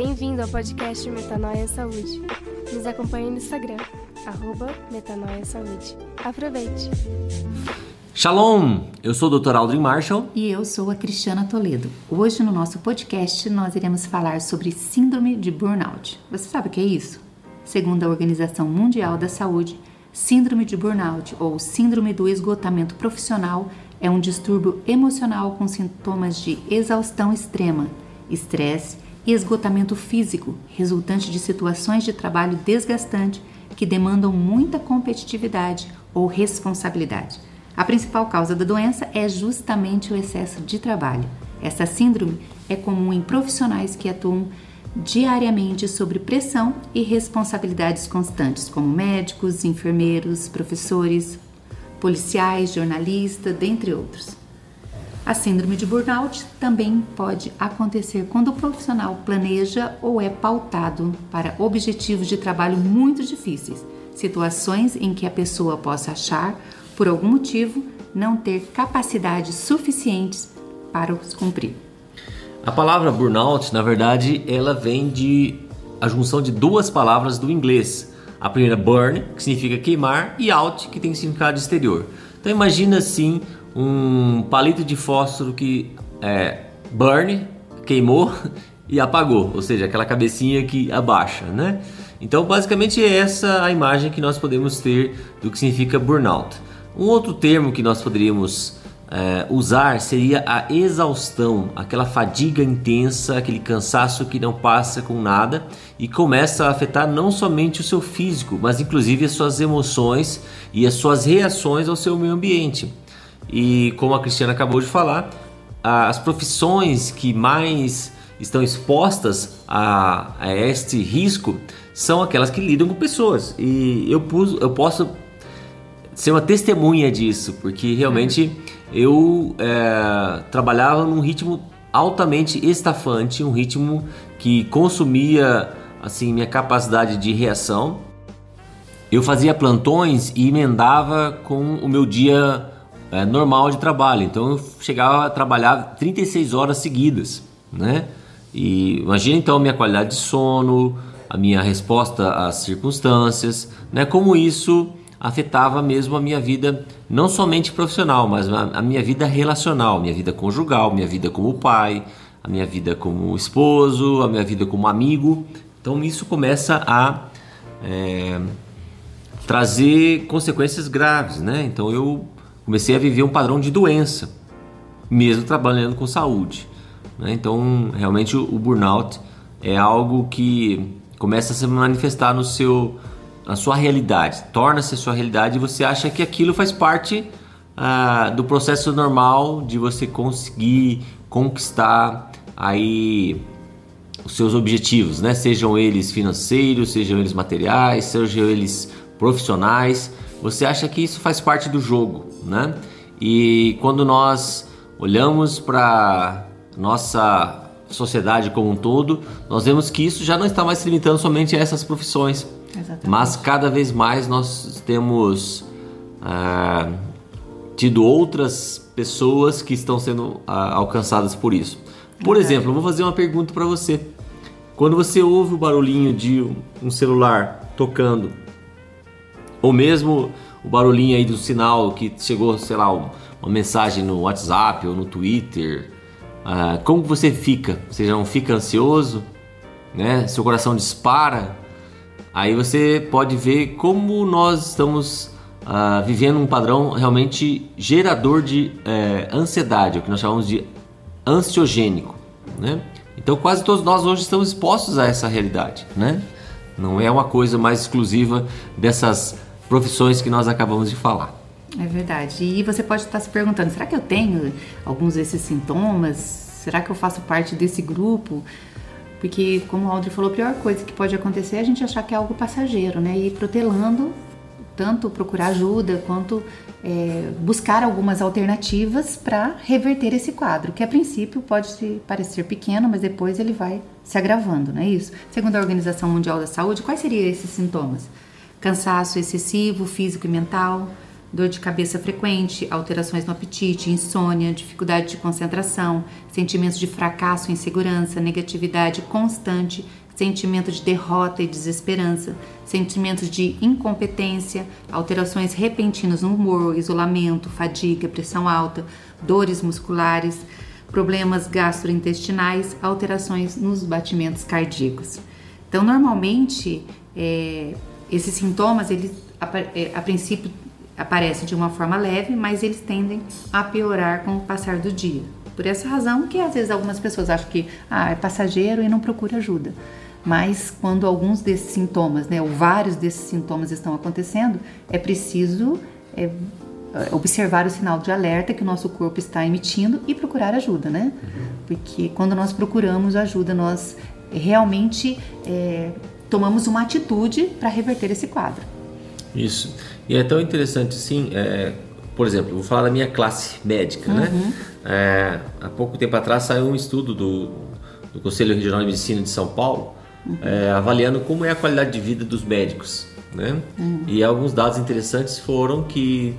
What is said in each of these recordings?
Bem-vindo ao podcast Metanoia Saúde. Nos acompanhe no Instagram, arroba Metanoia Saúde. Aproveite! Shalom! Eu sou o Dr. Aldrin Marshall. E eu sou a Cristiana Toledo. Hoje no nosso podcast nós iremos falar sobre síndrome de burnout. Você sabe o que é isso? Segundo a Organização Mundial da Saúde, síndrome de burnout ou síndrome do esgotamento profissional é um distúrbio emocional com sintomas de exaustão extrema, estresse e esgotamento físico, resultante de situações de trabalho desgastante que demandam muita competitividade ou responsabilidade. A principal causa da doença é justamente o excesso de trabalho. Essa síndrome é comum em profissionais que atuam diariamente sob pressão e responsabilidades constantes, como médicos, enfermeiros, professores, policiais, jornalistas, dentre outros. A síndrome de burnout também pode acontecer quando o profissional planeja ou é pautado para objetivos de trabalho muito difíceis, situações em que a pessoa possa achar por algum motivo, não ter capacidades suficientes para os cumprir. A palavra burnout, na verdade, ela vem de a junção de duas palavras do inglês. A primeira burn, que significa queimar, e out, que tem significado exterior. Então imagina assim um palito de fósforo que é, burn, queimou e apagou, ou seja, aquela cabecinha que abaixa, né? Então basicamente é essa a imagem que nós podemos ter do que significa burnout. Um outro termo que nós poderíamos é, usar seria a exaustão, aquela fadiga intensa, aquele cansaço que não passa com nada e começa a afetar não somente o seu físico, mas inclusive as suas emoções e as suas reações ao seu meio ambiente. E como a Cristiana acabou de falar, as profissões que mais estão expostas a, a este risco são aquelas que lidam com pessoas. E eu, pus, eu posso ser uma testemunha disso, porque realmente eu é, trabalhava num ritmo altamente estafante, um ritmo que consumia assim minha capacidade de reação. Eu fazia plantões e emendava com o meu dia é, normal de trabalho, então eu chegava a trabalhar 36 horas seguidas, né? E imagina então a minha qualidade de sono, a minha resposta às circunstâncias, né? Como isso afetava mesmo a minha vida, não somente profissional, mas a, minha vida relacional, minha vida conjugal, minha vida como pai, a minha vida como esposo, a minha vida como amigo. Então isso começa a é, trazer consequências graves, né? Então eu comecei a viver um padrão de doença, mesmo trabalhando com saúde. Né? Então realmente o, burnout é algo que começa a se manifestar no seu a sua realidade, torna-se a sua realidade e você acha que aquilo faz parte ah, do processo normal de você conseguir conquistar aí os seus objetivos, né? Sejam eles financeiros, sejam eles materiais, sejam eles profissionais. Você acha que isso faz parte do jogo, né? E quando nós olhamos para nossa sociedade como um todo, nós vemos que isso já não está mais se limitando somente a essas profissões Exatamente. Mas cada vez mais nós temos ah, tido outras pessoas que estão sendo ah, alcançadas por isso. Por exemplo, eu vou fazer uma pergunta para você. Quando você ouve o barulhinho de um celular tocando, ou mesmo o barulhinho aí do sinal que chegou, sei lá, uma mensagem no WhatsApp ou no Twitter, ah, como você fica? Você já não fica ansioso? Né? Seu coração dispara? Aí você pode ver como nós estamos uh, vivendo um padrão realmente gerador de é, ansiedade, o que nós chamamos de ansiogênico, né? Então quase todos nós hoje estamos expostos a essa realidade, né? Não é uma coisa mais exclusiva dessas profissões que nós acabamos de falar. É verdade. E você pode estar se perguntando: será que eu tenho alguns desses sintomas? Será que eu faço parte desse grupo? Porque, como o Audrey falou, a pior coisa que pode acontecer é a gente achar que é algo passageiro, né? E protelando, tanto procurar ajuda quanto é, buscar algumas alternativas para reverter esse quadro, que a princípio pode parecer pequeno, mas depois ele vai se agravando, não é isso? Segundo a Organização Mundial da Saúde, quais seriam esses sintomas? Cansaço excessivo, físico e mental, dor de cabeça frequente, alterações no apetite, insônia, dificuldade de concentração, sentimentos de fracasso, insegurança, negatividade constante, sentimento de derrota e desesperança, sentimentos de incompetência, alterações repentinas no humor, isolamento, fadiga, pressão alta, dores musculares, problemas gastrointestinais, alterações nos batimentos cardíacos. Então, normalmente, é, esses sintomas, eles a, é, a princípio aparecem de uma forma leve, mas eles tendem a piorar com o passar do dia. Por essa razão que às vezes algumas pessoas acham que ah, é passageiro e não procura ajuda. Mas quando alguns desses sintomas, né, ou vários desses sintomas estão acontecendo, é preciso é, observar o sinal de alerta que o nosso corpo está emitindo e procurar ajuda, né? Porque quando nós procuramos ajuda, nós realmente é, tomamos uma atitude para reverter esse quadro. Isso. E é tão interessante assim, é, por exemplo, vou falar da minha classe médica, né? uhum. né? É, há pouco tempo atrás saiu um estudo do, do Conselho Regional de Medicina de São Paulo uhum. é, avaliando como é a qualidade de vida dos médicos, né? Uhum. E alguns dados interessantes foram que,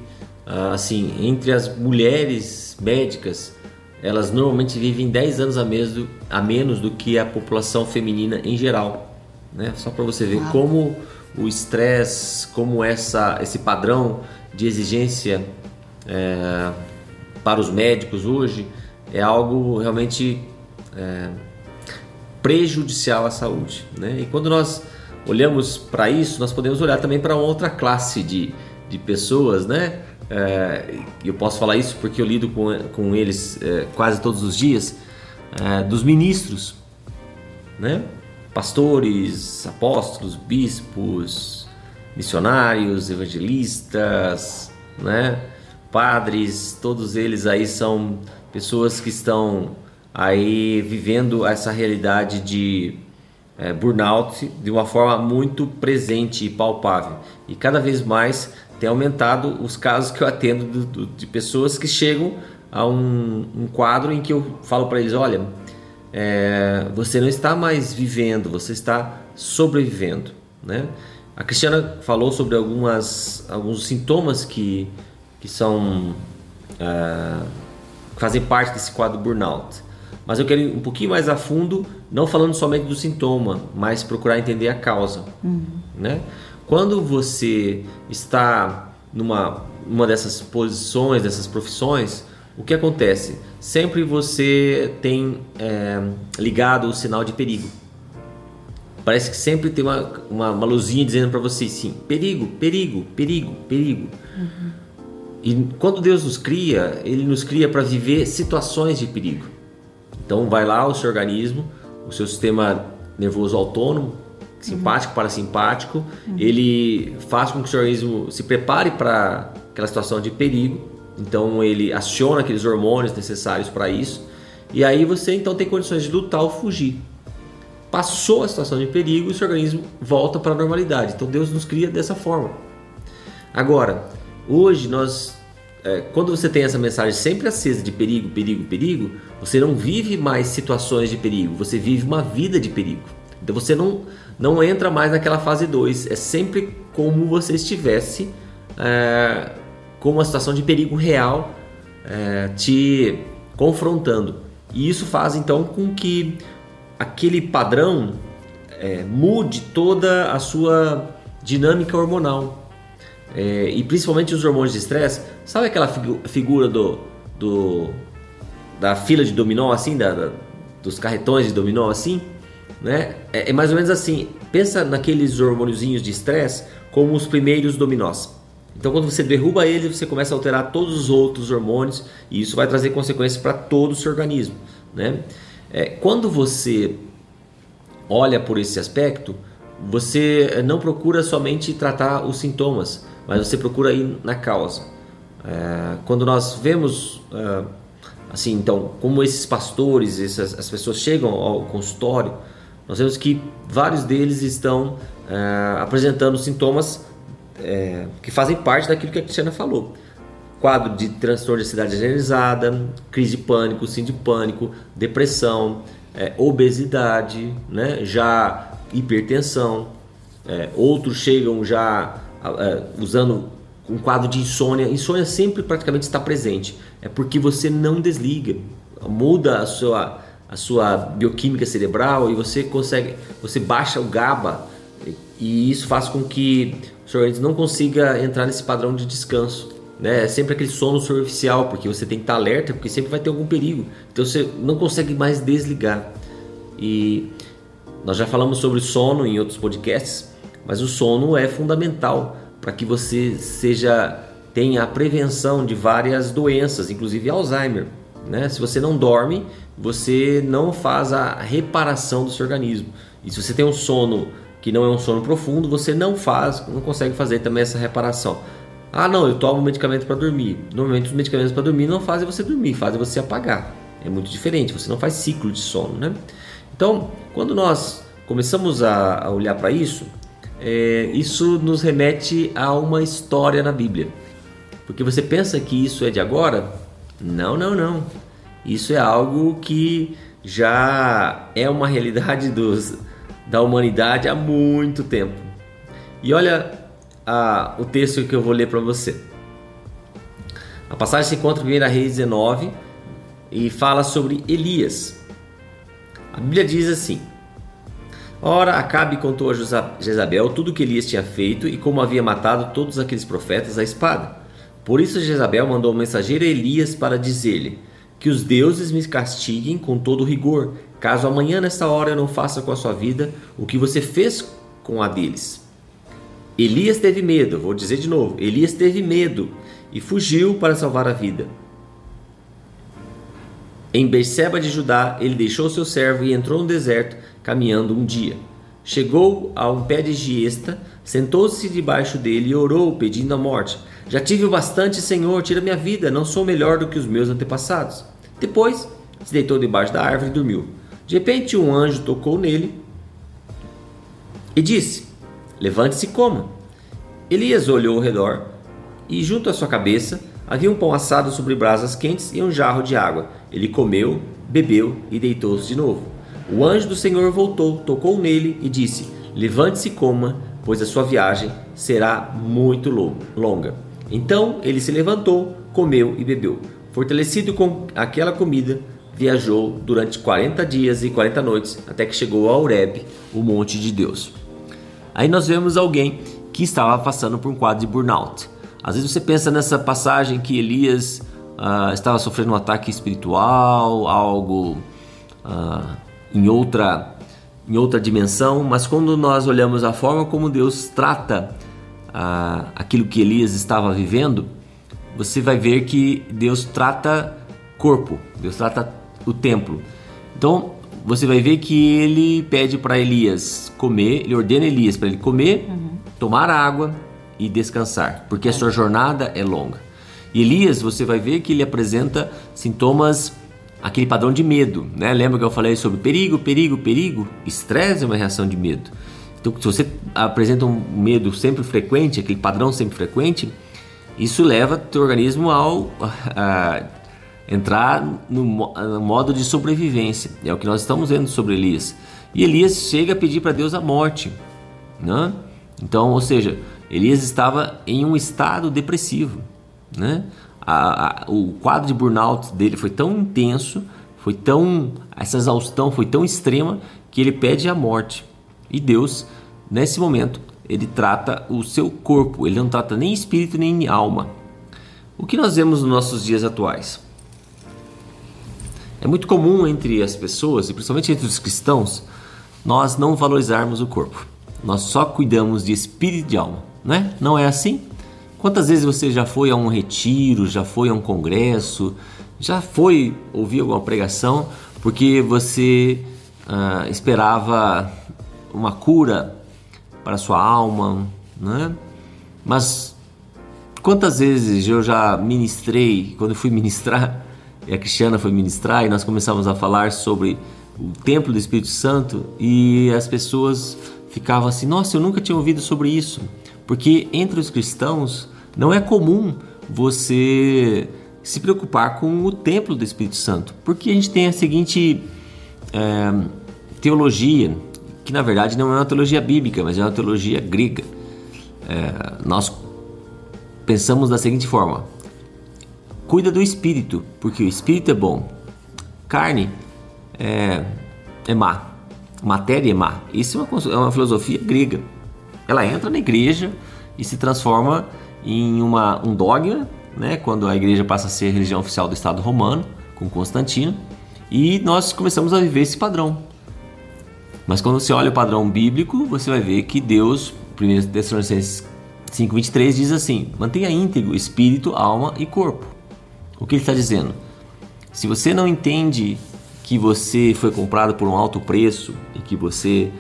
ah, assim, entre as mulheres médicas, elas normalmente vivem 10 anos a menos do, a menos do que a população feminina em geral, né? Só para você ver como o estresse, como essa, esse padrão de exigência é, para os médicos hoje é algo realmente é, prejudicial à saúde. Né? E quando nós olhamos para isso, nós podemos olhar também para outra classe de, de pessoas, né? É, eu posso falar isso porque eu lido com, com eles é, quase todos os dias, é, dos ministros, né? Pastores, apóstolos, bispos, missionários, evangelistas, né? padres, todos eles aí são pessoas que estão aí vivendo essa realidade de é, burnout de uma forma muito presente e palpável. E cada vez mais tem aumentado os casos que eu atendo do, do, de pessoas que chegam a um, um quadro em que eu falo para eles: olha, é, você não está mais vivendo, você está sobrevivendo. Né? A Cristiana falou sobre algumas, alguns sintomas que, que são é, fazem parte desse quadro burnout. Mas eu quero ir um pouquinho mais a fundo, não falando somente do sintoma, mas procurar entender a causa. Uhum. Né? Quando você está numa uma dessas posições, dessas profissões, o que acontece? Sempre você tem é, ligado o sinal de perigo. Parece que sempre tem uma, uma, uma luzinha dizendo para você sim, perigo, perigo, perigo, perigo. Uhum. E quando Deus nos cria, Ele nos cria para viver situações de perigo. Então vai lá o seu organismo, o seu sistema nervoso autônomo, simpático, uhum. parasimpático, uhum. ele faz com que o seu organismo se prepare para aquela situação de perigo. Então ele aciona aqueles hormônios necessários para isso. E aí você então tem condições de lutar ou fugir. Passou a situação de perigo, o seu organismo volta para a normalidade. Então Deus nos cria dessa forma. Agora, hoje nós é, quando você tem essa mensagem sempre acesa de perigo, perigo, perigo, você não vive mais situações de perigo, você vive uma vida de perigo. Então você não, não entra mais naquela fase 2, é sempre como você estivesse é, com uma situação de perigo real é, te confrontando. E isso faz então com que aquele padrão é, mude toda a sua dinâmica hormonal. É, e principalmente os hormônios de estresse. Sabe aquela figu figura do, do da fila de dominó assim, da, da, dos carretões de dominó assim? Né? É, é, mais ou menos assim. Pensa naqueles hormôniozinhos de estresse como os primeiros dominós. Então, quando você derruba eles, você começa a alterar todos os outros hormônios e isso vai trazer consequências para todo o seu organismo. Né? É, quando você olha por esse aspecto, você não procura somente tratar os sintomas, mas você procura ir na causa. É, quando nós vemos é, assim, então, como esses pastores, essas as pessoas chegam ao consultório, nós vemos que vários deles estão é, apresentando sintomas é, que fazem parte daquilo que a Cristiana falou. Quadro de transtorno de ansiedade generalizada, crise de pânico, sim de pânico, depressão, é, obesidade, né? já hipertensão. É, outros chegam já é, usando um quadro de insônia. Insônia sempre praticamente está presente. É porque você não desliga, muda a sua, a sua bioquímica cerebral e você consegue, você baixa o GABA e isso faz com que o seu organismo não consiga entrar nesse padrão de descanso. Né? É sempre aquele sono superficial, porque você tem que estar alerta, porque sempre vai ter algum perigo. Então você não consegue mais desligar. E nós já falamos sobre sono em outros podcasts, mas o sono é fundamental para que você seja tenha a prevenção de várias doenças, inclusive Alzheimer. Né? Se você não dorme, você não faz a reparação do seu organismo. E se você tem um sono que não é um sono profundo, você não faz, não consegue fazer também essa reparação. Ah, não, eu tomo medicamento para dormir. Normalmente os medicamentos para dormir não fazem você dormir, fazem você apagar. É muito diferente, você não faz ciclo de sono, né? Então, quando nós começamos a, olhar para isso, é, isso nos remete a uma história na Bíblia. Porque você pensa que isso é de agora? Não, não, não. Isso é algo que já é uma realidade dos, da humanidade há muito tempo. E olha a, o texto que eu vou ler para você. A passagem se encontra em 1 Reis 19 e fala sobre Elias. A Bíblia diz assim: Ora, Acabe contou a Jezabel tudo o que Elias tinha feito e como havia matado todos aqueles profetas à espada. Por isso Jezabel mandou um mensageiro a Elias para dizer-lhe: Que os deuses me castiguem com todo rigor, caso amanhã nesta hora eu não faça com a sua vida o que você fez com a deles. Elias teve medo, vou dizer de novo: Elias teve medo e fugiu para salvar a vida. Em Berseba de Judá, ele deixou seu servo e entrou no deserto, caminhando um dia. Chegou a um pé de giesta, sentou-se debaixo dele e orou, pedindo a morte. Já tive o bastante, Senhor, tira minha vida, não sou melhor do que os meus antepassados. Depois, se deitou debaixo da árvore e dormiu. De repente, um anjo tocou nele e disse: Levante-se e coma. Elias olhou ao redor e, junto à sua cabeça, havia um pão assado sobre brasas quentes e um jarro de água. Ele comeu, bebeu e deitou-se de novo. O anjo do Senhor voltou, tocou nele e disse: Levante-se e coma, pois a sua viagem será muito longa. Então ele se levantou, comeu e bebeu. Fortalecido com aquela comida, viajou durante 40 dias e 40 noites até que chegou a Horeb, o monte de Deus. Aí nós vemos alguém que estava passando por um quadro de burnout. Às vezes você pensa nessa passagem que Elias uh, estava sofrendo um ataque espiritual, algo uh, em outra em outra dimensão, mas quando nós olhamos a forma como Deus trata uh, aquilo que Elias estava vivendo, você vai ver que Deus trata corpo, Deus trata o templo. Então você vai ver que ele pede para Elias comer, ele ordena Elias para ele comer, uhum. tomar água e descansar, porque a sua jornada é longa. E Elias, você vai ver que ele apresenta sintomas, aquele padrão de medo, né? Lembra que eu falei sobre perigo, perigo, perigo? Estresse é uma reação de medo. Então, se você apresenta um medo sempre frequente, aquele padrão sempre frequente, isso leva teu organismo ao a, entrar no, no, modo de sobrevivência. É o que nós estamos vendo sobre Elias. E Elias chega a pedir para Deus a morte, né? Então, ou seja, Elias estava em um estado depressivo. Né? A, o quadro de burnout dele foi tão intenso, foi tão essa exaustão foi tão extrema que ele pede a morte. E Deus, nesse momento, ele trata o seu corpo, ele não trata nem espírito nem alma. O que nós vemos nos nossos dias atuais? É muito comum entre as pessoas, e principalmente entre os cristãos, nós não valorizarmos o corpo. Nós só cuidamos de espírito e de alma, né? Não é assim? Quantas vezes você já foi a um retiro, já foi a um congresso, já foi ouvir alguma pregação porque você ah, esperava uma cura para sua alma, né? Mas quantas vezes eu já ministrei, quando eu fui ministrar, e a Cristiana foi ministrar e nós começamos a falar sobre o templo do Espírito Santo e as pessoas ficavam assim: "Nossa, eu nunca tinha ouvido sobre isso". Porque entre os cristãos não é comum você se preocupar com o templo do Espírito Santo, porque a gente tem a seguinte é, teologia, que na verdade não é uma teologia bíblica, mas é uma teologia grega. É, nós pensamos da seguinte forma: cuida do espírito, porque o espírito é bom. Carne é, é má, matéria é má. Isso é uma, é uma filosofia grega. Ela entra na igreja e se transforma em uma, um dogma, né, quando a igreja passa a ser a religião oficial do Estado romano, com Constantino, e nós começamos a viver esse padrão. Mas quando você olha o padrão bíblico, você vai ver que Deus, 1 Tessalonicenses 5,23 diz assim: mantenha íntegro espírito, alma e corpo. O que ele está dizendo? Se você não entende que você foi comprado por um alto preço e que você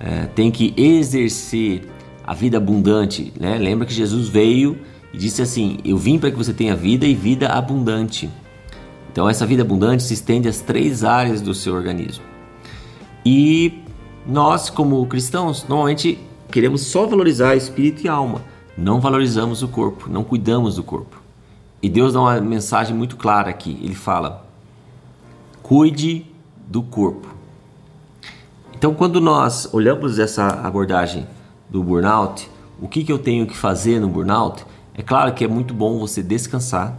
é, tem que exercer a vida abundante, né? lembra que Jesus veio e disse assim: Eu vim para que você tenha vida e vida abundante. Então, essa vida abundante se estende às três áreas do seu organismo. E nós, como cristãos, normalmente queremos só valorizar espírito e alma não valorizamos o corpo, não cuidamos do corpo. E Deus dá uma mensagem muito clara aqui. Ele fala: cuide do corpo. Então, quando nós olhamos essa abordagem do burnout, o que, que eu tenho que fazer no burnout? É claro que é muito bom você descansar,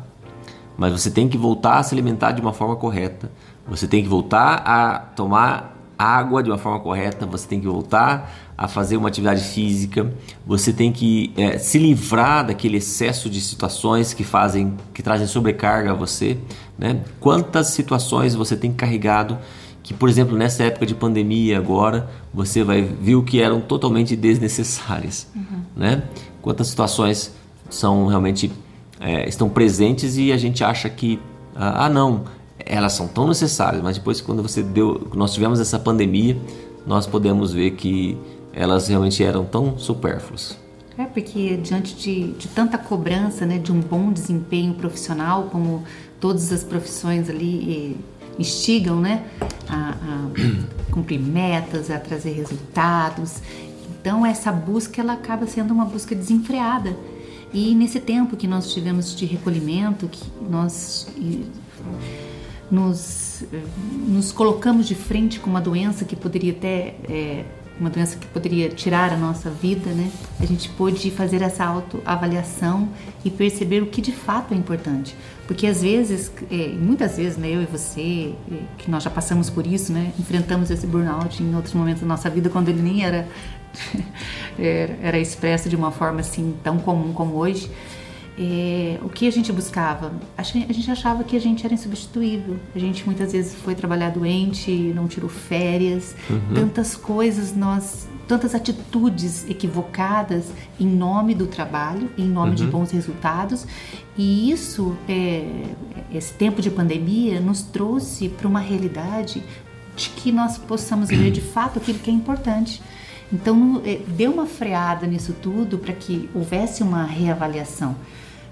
mas você tem que voltar a se alimentar de uma forma correta. Você tem que voltar a tomar água de uma forma correta. Você tem que voltar a fazer uma atividade física, você tem que é, se livrar daquele excesso de situações que fazem, que trazem sobrecarga a você, né? Quantas situações você tem carregado que, por exemplo, nessa época de pandemia agora, você vai viu que eram totalmente desnecessárias, uhum. né? Quantas situações são realmente é, estão presentes e a gente acha que ah, ah não, elas são tão necessárias, mas depois quando você deu, nós tivemos essa pandemia, nós podemos ver que elas realmente eram tão supérfluas. É, porque diante de, de tanta cobrança, né, de um bom desempenho profissional, como todas as profissões ali eh, instigam, né, a, a cumprir metas, a trazer resultados. Então essa busca ela acaba sendo uma busca desenfreada. E nesse tempo que nós tivemos de recolhimento, que nós nos, nos colocamos de frente com uma doença que poderia até é, uma doença que poderia tirar a nossa vida, né? A gente pôde fazer essa autoavaliação e perceber o que de fato é importante. Porque às vezes, é, muitas vezes, né, eu e você, é, que nós já passamos por isso, né? Enfrentamos esse burnout em outros momentos da nossa vida, quando ele nem era, era, era expresso de uma forma assim tão comum como hoje. É, o que a gente buscava? A gente achava que a gente era insubstituível. A gente muitas vezes foi trabalhar doente, não tirou férias, uhum. tantas coisas nós, tantas atitudes equivocadas em nome do trabalho, em nome uhum. de bons resultados. E isso, é, esse tempo de pandemia, nos trouxe para uma realidade de que nós possamos ver de fato aquilo que é importante. Então, é, deu uma freada nisso tudo para que houvesse uma reavaliação.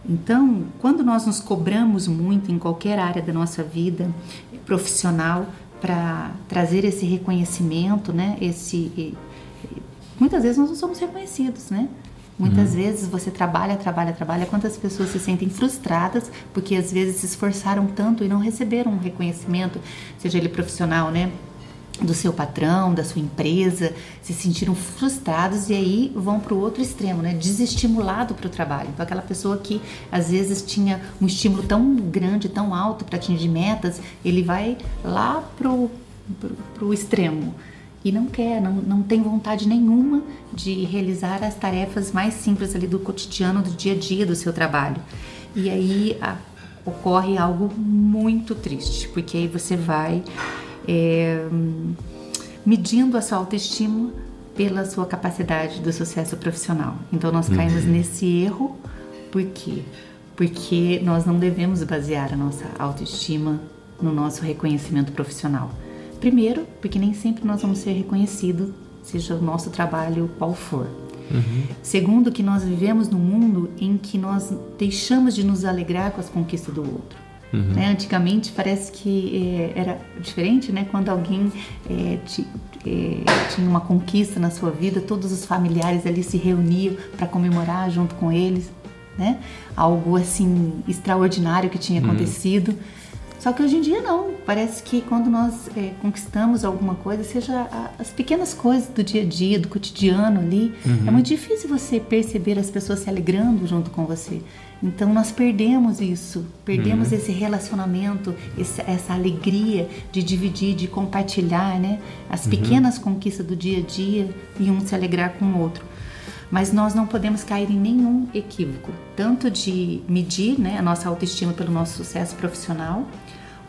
Então, quando nós nos cobramos muito em qualquer área da nossa vida profissional para trazer esse reconhecimento, né? Esse muitas vezes nós não somos reconhecidos, né? Muitas uhum. vezes você trabalha, trabalha, trabalha. Quantas pessoas se sentem frustradas porque às vezes se esforçaram tanto e não receberam um reconhecimento, seja ele profissional, né? Do seu patrão, da sua empresa, se sentiram frustrados e aí vão para o outro extremo, né? Desestimulado para o trabalho. Então, aquela pessoa que às vezes tinha um estímulo tão grande, tão alto para atingir metas, ele vai lá para o extremo e não quer, não, não tem vontade nenhuma de realizar as tarefas mais simples ali do cotidiano, do dia a dia do seu trabalho. E aí a, ocorre algo muito triste, porque aí você vai é, medindo a sua autoestima pela sua capacidade do sucesso profissional. Então nós caímos uhum. nesse erro, por quê? Porque nós não devemos basear a nossa autoestima no nosso reconhecimento profissional. Primeiro, porque nem sempre nós vamos ser reconhecidos, seja o nosso trabalho qual for. Uhum. Segundo, que nós vivemos num mundo em que nós deixamos de nos alegrar com as conquistas do outro. Uhum. Né? Antigamente parece que é, era diferente, né? Quando alguém é, te, é, tinha uma conquista na sua vida, todos os familiares ali se reuniam para comemorar junto com eles, né? Algo assim extraordinário que tinha uhum. acontecido. Só que hoje em dia não. Parece que quando nós é, conquistamos alguma coisa, seja a, as pequenas coisas do dia a dia, do cotidiano ali, uhum. é muito difícil você perceber as pessoas se alegrando junto com você. Então nós perdemos isso, perdemos uhum. esse relacionamento, essa alegria de dividir, de compartilhar, né? As uhum. pequenas conquistas do dia a dia e um se alegrar com o outro. Mas nós não podemos cair em nenhum equívoco, tanto de medir né, a nossa autoestima pelo nosso sucesso profissional,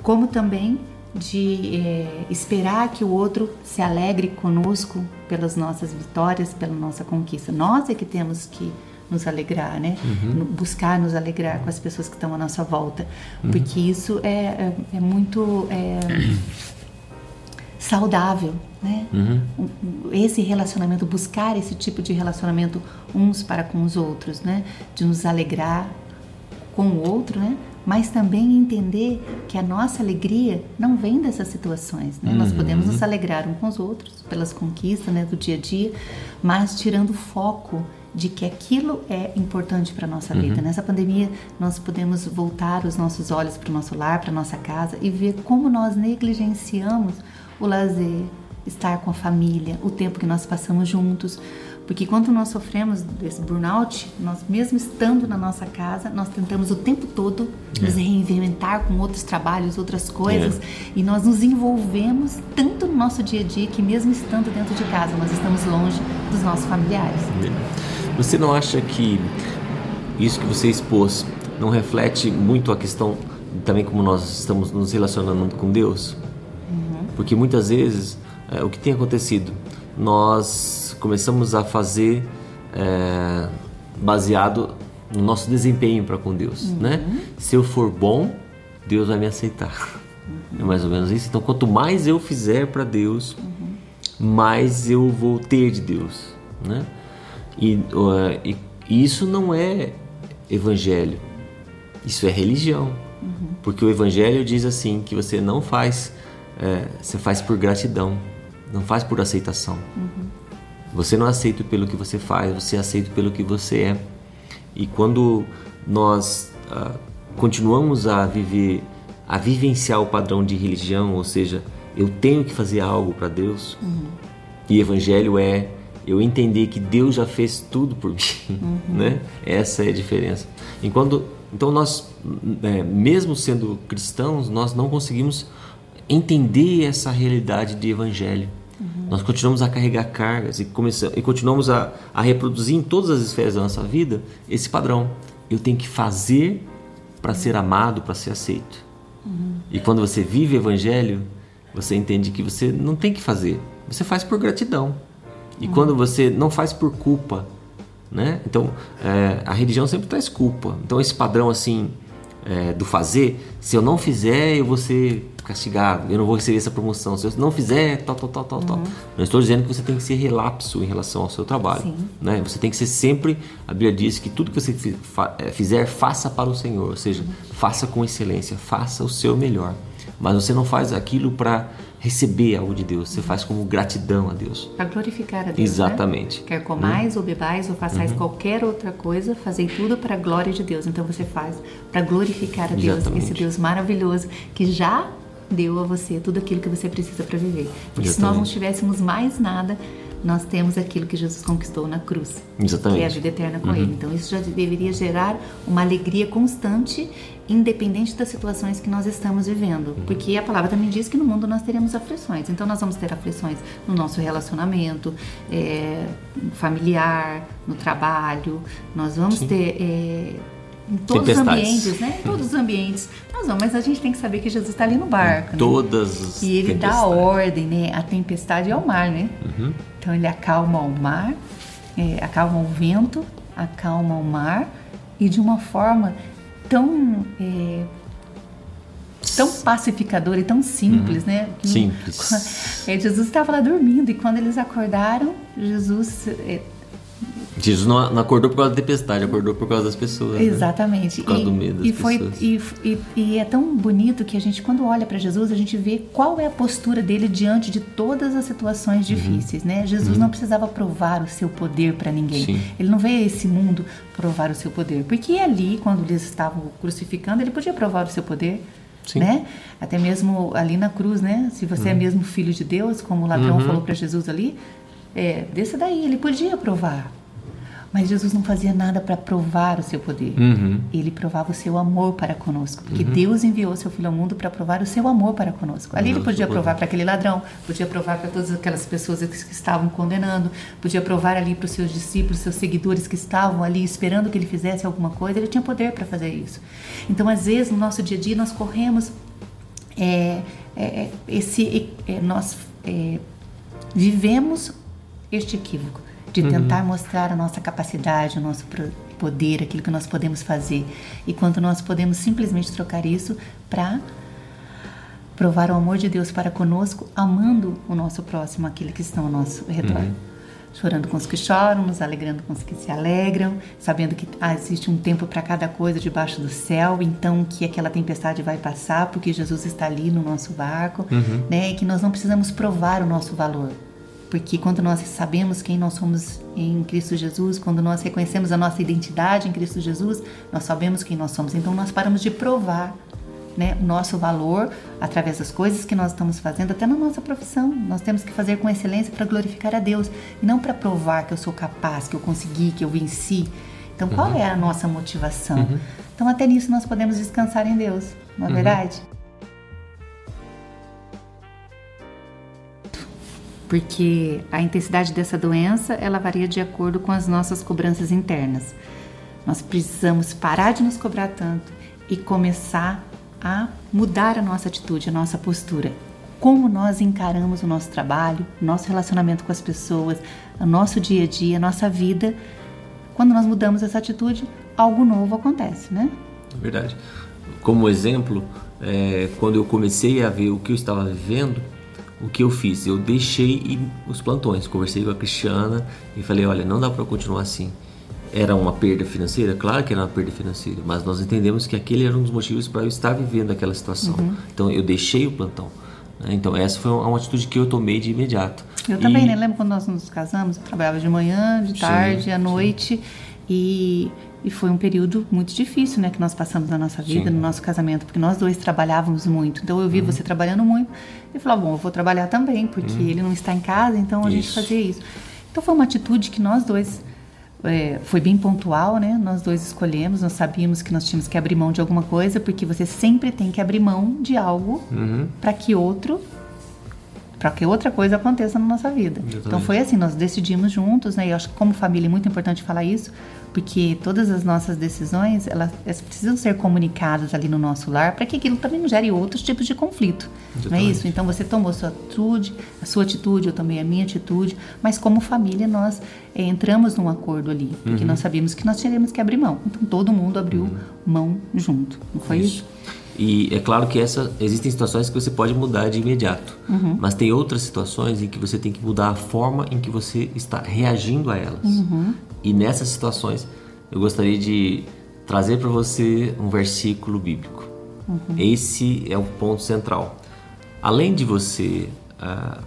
como também de é, esperar que o outro se alegre conosco pelas nossas vitórias, pela nossa conquista. Nós é que temos que nos alegrar, né? Uhum. Buscar nos alegrar com as pessoas que estão à nossa volta, uhum. porque isso é, é, é muito é, saudável, né? Uhum. Esse relacionamento, buscar esse tipo de relacionamento uns para com os outros, né? De nos alegrar com o outro, né? Mas também entender que a nossa alegria não vem dessas situações, né? Uhum. Nós podemos nos alegrar uns com os outros pelas conquistas, né? Do dia a dia, mas tirando o foco de que aquilo é importante para nossa vida. Uhum. Nessa pandemia, nós podemos voltar os nossos olhos para o nosso lar, para nossa casa e ver como nós negligenciamos o lazer, estar com a família, o tempo que nós passamos juntos. Porque quando nós sofremos desse burnout, nós mesmo estando na nossa casa, nós tentamos o tempo todo é. nos reinventar com outros trabalhos, outras coisas, é. e nós nos envolvemos tanto no nosso dia a dia que mesmo estando dentro de casa, nós estamos longe dos nossos familiares. É. Você não acha que isso que você expôs não reflete muito a questão também como nós estamos nos relacionando com Deus? Porque muitas vezes é, o que tem acontecido? Nós começamos a fazer é, baseado no nosso desempenho para com Deus, uhum. né? Se eu for bom, Deus vai me aceitar. Uhum. É mais ou menos isso. Então, quanto mais eu fizer para Deus, uhum. mais eu vou ter de Deus, né? E, uh, e, isso não é evangelho, isso é religião. Uhum. Porque o evangelho diz assim que você não faz é, você faz por gratidão, não faz por aceitação. Uhum. Você não aceita pelo que você faz, você aceita pelo que você é. E quando nós ah, continuamos a viver, a vivenciar o padrão de religião, ou seja, eu tenho que fazer algo para Deus, uhum. e Evangelho é eu entender que Deus já fez tudo por mim, uhum. né? Essa é a diferença. Enquanto, então nós, é, mesmo sendo cristãos, nós não conseguimos entender essa realidade de evangelho. Uhum. Nós continuamos a carregar cargas e, começamos, e continuamos a, a reproduzir em todas as esferas da nossa vida esse padrão. Eu tenho que fazer para ser amado, para ser aceito. Uhum. E quando você vive o evangelho, você entende que você não tem que fazer, você faz por gratidão. E uhum. quando você não faz por culpa, né? Então, é, a religião sempre traz culpa. Então, esse padrão assim é, do fazer, se eu não fizer, eu vou ser castigado, eu não vou receber essa promoção. Se eu não fizer, tal, tal, tal, tal, uhum. tal. Não estou dizendo que você tem que ser relapso em relação ao seu trabalho. Sim. Né? Você tem que ser sempre, a Bíblia diz que tudo que você é, fizer, faça para o Senhor. Ou seja, uhum. faça com excelência, faça o seu melhor. Mas você não faz aquilo para receber algo de Deus, você faz como gratidão a Deus. Para glorificar a Deus. Né? Exatamente. Né? Quer comais uhum. ou bebais ou façais uhum. qualquer outra coisa, fazei tudo para a glória de Deus. Então você faz para glorificar a Deus, Exatamente. esse Deus maravilhoso que já deu a você tudo aquilo que você precisa para viver. Porque Exatamente. se nós não tivéssemos mais nada, nós temos aquilo que Jesus conquistou na cruz, Exatamente. que é a vida eterna com uhum. Ele. Então isso já deveria gerar uma alegria constante, independente das situações que nós estamos vivendo. Uhum. Porque a palavra também diz que no mundo nós teremos aflições. Então nós vamos ter aflições no nosso relacionamento é, familiar, no trabalho. Nós vamos Sim. ter é, em todos os ambientes, né? Em todos os ambientes. Nós vamos, mas a gente tem que saber que Jesus está ali no barco. Em né? todas as E ele dá ordem, né? A tempestade é o mar, né? Uhum. Então ele acalma o mar, é, acalma o vento, acalma o mar e de uma forma tão é, tão pacificadora e tão simples, uhum. né? Simples. É, Jesus estava lá dormindo e quando eles acordaram, Jesus é, Jesus não, não, acordou por causa da tempestade, acordou por causa das pessoas. Né? Exatamente. Né? Por causa e, do medo das e foi, pessoas. E, e, e, é tão bonito que a gente, quando olha para Jesus, a gente vê qual é a postura dele diante de todas as situações uhum. difíceis, né? Jesus uhum. não precisava provar o seu poder para ninguém. Sim. Ele não veio a esse mundo provar o seu poder. Porque ali, quando eles estavam crucificando, ele podia provar o seu poder. Sim. né? Até mesmo ali na cruz, né? Se você é uhum. é mesmo filho de Deus, como o ladrão uhum. falou para Jesus ali, é, desça daí, ele podia provar. Mas Jesus não fazia nada para provar o seu poder. Uhum. Ele provava o seu amor para conosco. Porque uhum. Deus enviou seu Filho ao mundo para provar o seu amor para conosco. Ali ele podia provar para aquele ladrão, podia provar para todas aquelas pessoas que, que estavam condenando, podia provar ali para os seus discípulos, seus seguidores que estavam ali esperando que ele fizesse alguma coisa. Ele tinha poder para fazer isso. Então, às vezes, no nosso dia a dia, nós corremos é, é, é esse, é, nós é, vivemos este equívoco de uhum. tentar mostrar a nossa capacidade, o nosso poder, aquilo que nós podemos fazer. E quando nós podemos simplesmente trocar isso para provar o amor de Deus para conosco, amando o nosso próximo, aquele que está ao nosso redor. Uhum. Chorando com os que choram, nos alegrando com os que se alegram, sabendo que ah, existe um tempo para cada coisa debaixo do céu, então que aquela tempestade vai passar porque Jesus está ali no nosso barco, uhum. né? E que nós não precisamos provar o nosso valor porque quando nós sabemos quem nós somos em Cristo Jesus, quando nós reconhecemos a nossa identidade em Cristo Jesus, nós sabemos quem nós somos. Então nós paramos de provar né, o nosso valor através das coisas que nós estamos fazendo, até na nossa profissão. Nós temos que fazer com excelência para glorificar a Deus, e não para provar que eu sou capaz, que eu consegui, que eu venci. Então, qual uhum. é a nossa motivação? Uhum. Então, até nisso nós podemos descansar em Deus, não é uhum. verdade? Porque a intensidade dessa doença ela varia de acordo com as nossas cobranças internas. Nós precisamos parar de nos cobrar tanto e começar a mudar a nossa atitude, a nossa postura. Como nós encaramos o nosso trabalho, o nosso relacionamento com as pessoas, o nosso dia a dia, a nossa vida. Quando nós mudamos essa atitude, algo novo acontece, né? Verdade. Como exemplo, é, quando eu comecei a ver o que eu estava vivendo, o que eu fiz? Eu deixei os plantões, conversei com a Cristiana e falei: olha, não dá para continuar assim. Era uma perda financeira? Claro que era uma perda financeira, mas nós entendemos que aquele era um dos motivos para eu estar vivendo aquela situação. Uhum. Então eu deixei o plantão. Né? Então essa foi uma atitude que eu tomei de imediato. Eu e... também, né? Lembro quando nós nos casamos? Eu trabalhava de manhã, de tarde, sim, à noite. Sim. E e foi um período muito difícil, né, que nós passamos na nossa vida, Sim. no nosso casamento, porque nós dois trabalhávamos muito. Então eu vi uhum. você trabalhando muito e falava, bom, eu vou trabalhar também, porque uhum. ele não está em casa, então a isso. gente fazia isso. Então foi uma atitude que nós dois é, foi bem pontual, né? Nós dois escolhemos, nós sabíamos que nós tínhamos que abrir mão de alguma coisa, porque você sempre tem que abrir mão de algo uhum. para que outro para que outra coisa aconteça na nossa vida. Então foi assim, nós decidimos juntos, né? E eu acho que como família é muito importante falar isso, porque todas as nossas decisões elas, elas precisam ser comunicadas ali no nosso lar para que aquilo também não gere outros tipos de conflito, Exatamente. não é isso? Então você tomou sua atitude, a sua atitude, eu tomei a minha atitude, mas como família nós é, entramos num acordo ali, porque uhum. nós sabíamos que nós teríamos que abrir mão, então todo mundo abriu uhum. mão junto, não foi isso? isso? E é claro que essa, existem situações que você pode mudar de imediato, uhum. mas tem outras situações em que você tem que mudar a forma em que você está reagindo a elas. Uhum. E nessas situações, eu gostaria de trazer para você um versículo bíblico. Uhum. Esse é o ponto central. Além de você uh,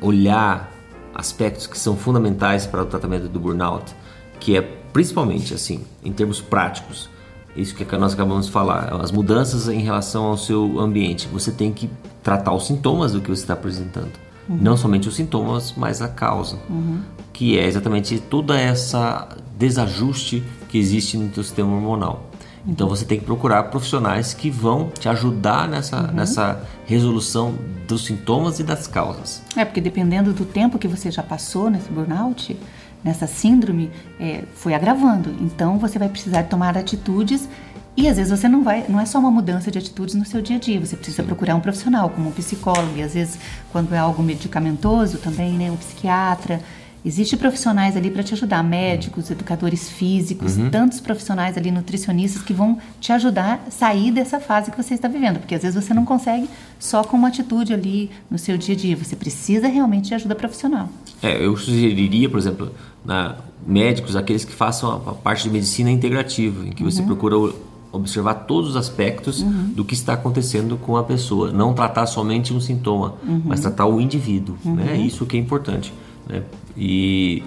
olhar aspectos que são fundamentais para o tratamento do burnout, que é principalmente assim, em termos práticos, isso que nós acabamos de falar, as mudanças em relação ao seu ambiente. Você tem que tratar os sintomas do que você está apresentando. Uhum. Não somente os sintomas, mas a causa. Uhum que é exatamente toda essa desajuste que existe no teu sistema hormonal. Então você tem que procurar profissionais que vão te ajudar nessa, uhum. nessa resolução dos sintomas e das causas. É, porque dependendo do tempo que você já passou nesse burnout, nessa síndrome, é, foi agravando. Então você vai precisar tomar atitudes e às vezes você não vai, não é só uma mudança de atitudes no seu dia a dia, você precisa procurar um profissional, como um psicólogo, e às vezes quando é algo medicamentoso também, né, um psiquiatra. Existem profissionais ali para te ajudar, médicos, educadores físicos, uhum. tantos profissionais ali, nutricionistas, que vão te ajudar a sair dessa fase que você está vivendo. Porque às vezes você não consegue só com uma atitude ali no seu dia a dia. Você precisa realmente de ajuda profissional. É, eu sugeriria, por exemplo, na, médicos, aqueles que façam a, a, parte de medicina integrativa, em que você uhum. procura observar todos os aspectos uhum. do que está acontecendo com a pessoa. Não tratar somente um sintoma, uhum. mas tratar o indivíduo. Né? Isso que é importante. Né? E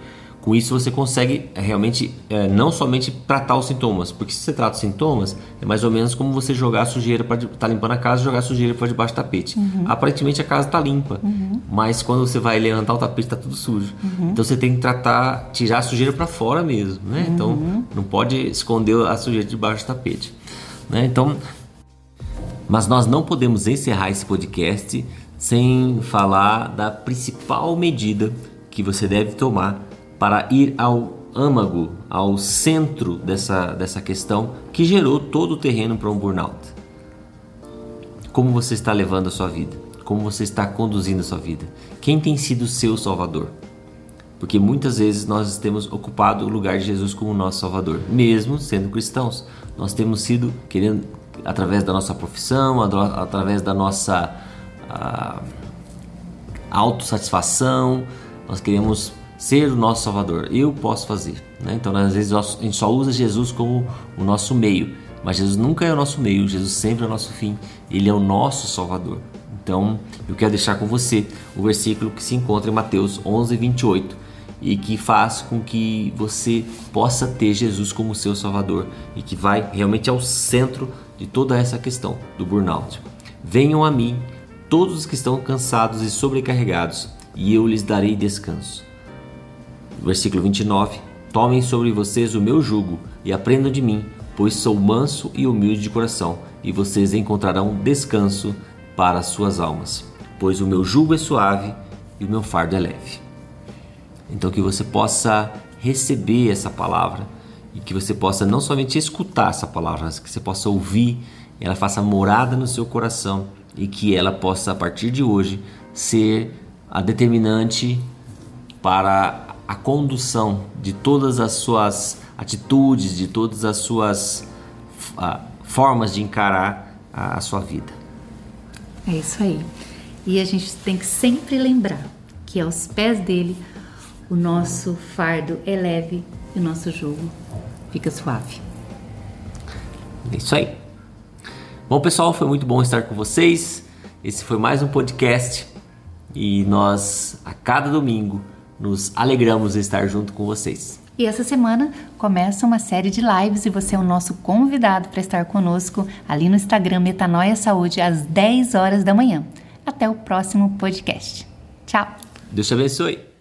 Com isso você consegue é, realmente é, não somente tratar os sintomas, porque se você trata os sintomas, é mais ou menos como você jogar a sujeira para tá limpando a casa, jogar a sujeira para debaixo do tapete. Uhum. Aparentemente a casa está limpa, uhum. mas quando você vai levantar o tapete está tudo sujo. Uhum. Então você tem que tratar, tirar a sujeira para fora mesmo, né? Então uhum. não pode esconder a sujeira debaixo do tapete, né? Então, mas nós não podemos encerrar esse podcast sem falar da principal medida que você deve tomar para ir ao âmago, ao centro dessa, dessa questão que gerou todo o terreno para um burnout. Como você está levando a sua vida? Como você está conduzindo a sua vida? Quem tem sido seu salvador? Porque muitas vezes nós temos ocupado o lugar de Jesus como nosso salvador, mesmo sendo cristãos. Nós temos sido querendo através da nossa profissão, através da nossa uh, autossatisfação, nós queremos ser o nosso Salvador. Eu posso fazer. Né? Então, às vezes, a gente só usa Jesus como o nosso meio, mas Jesus nunca é o nosso meio, Jesus sempre é o nosso fim. Ele é o nosso Salvador. Então, eu quero deixar com você o versículo que se encontra em Mateus 11, 28 e que faz com que você possa ter Jesus como seu Salvador e que vai realmente ao centro de toda essa questão do burnout. Venham a mim todos os que estão cansados e sobrecarregados, e eu lhes darei descanso. Versículo 29: Tomem sobre vocês o meu jugo e aprendam de mim, pois sou manso e humilde de coração, e vocês encontrarão descanso para as suas almas, pois o meu jugo é suave e o meu fardo é leve. Então que você possa receber essa palavra e que você possa não somente escutar essa palavra, mas que você possa ouvir, ela faça morada no seu coração e que ela possa a partir de hoje ser a determinante para a condução de todas as suas atitudes, de todas as suas uh, formas de encarar a, a sua vida. É isso aí. E a gente tem que sempre lembrar que aos pés dele o nosso fardo é leve e o nosso jugo fica suave. É isso aí. Bom, pessoal, foi muito bom estar com vocês. Esse foi mais um podcast e nós, a cada domingo, nos alegramos de estar junto com vocês. E essa semana começa uma série de lives e você é o nosso convidado para estar conosco ali no Instagram Metanoia Saúde às 10 horas da manhã. Até o próximo podcast. Tchau. Deus te abençoe.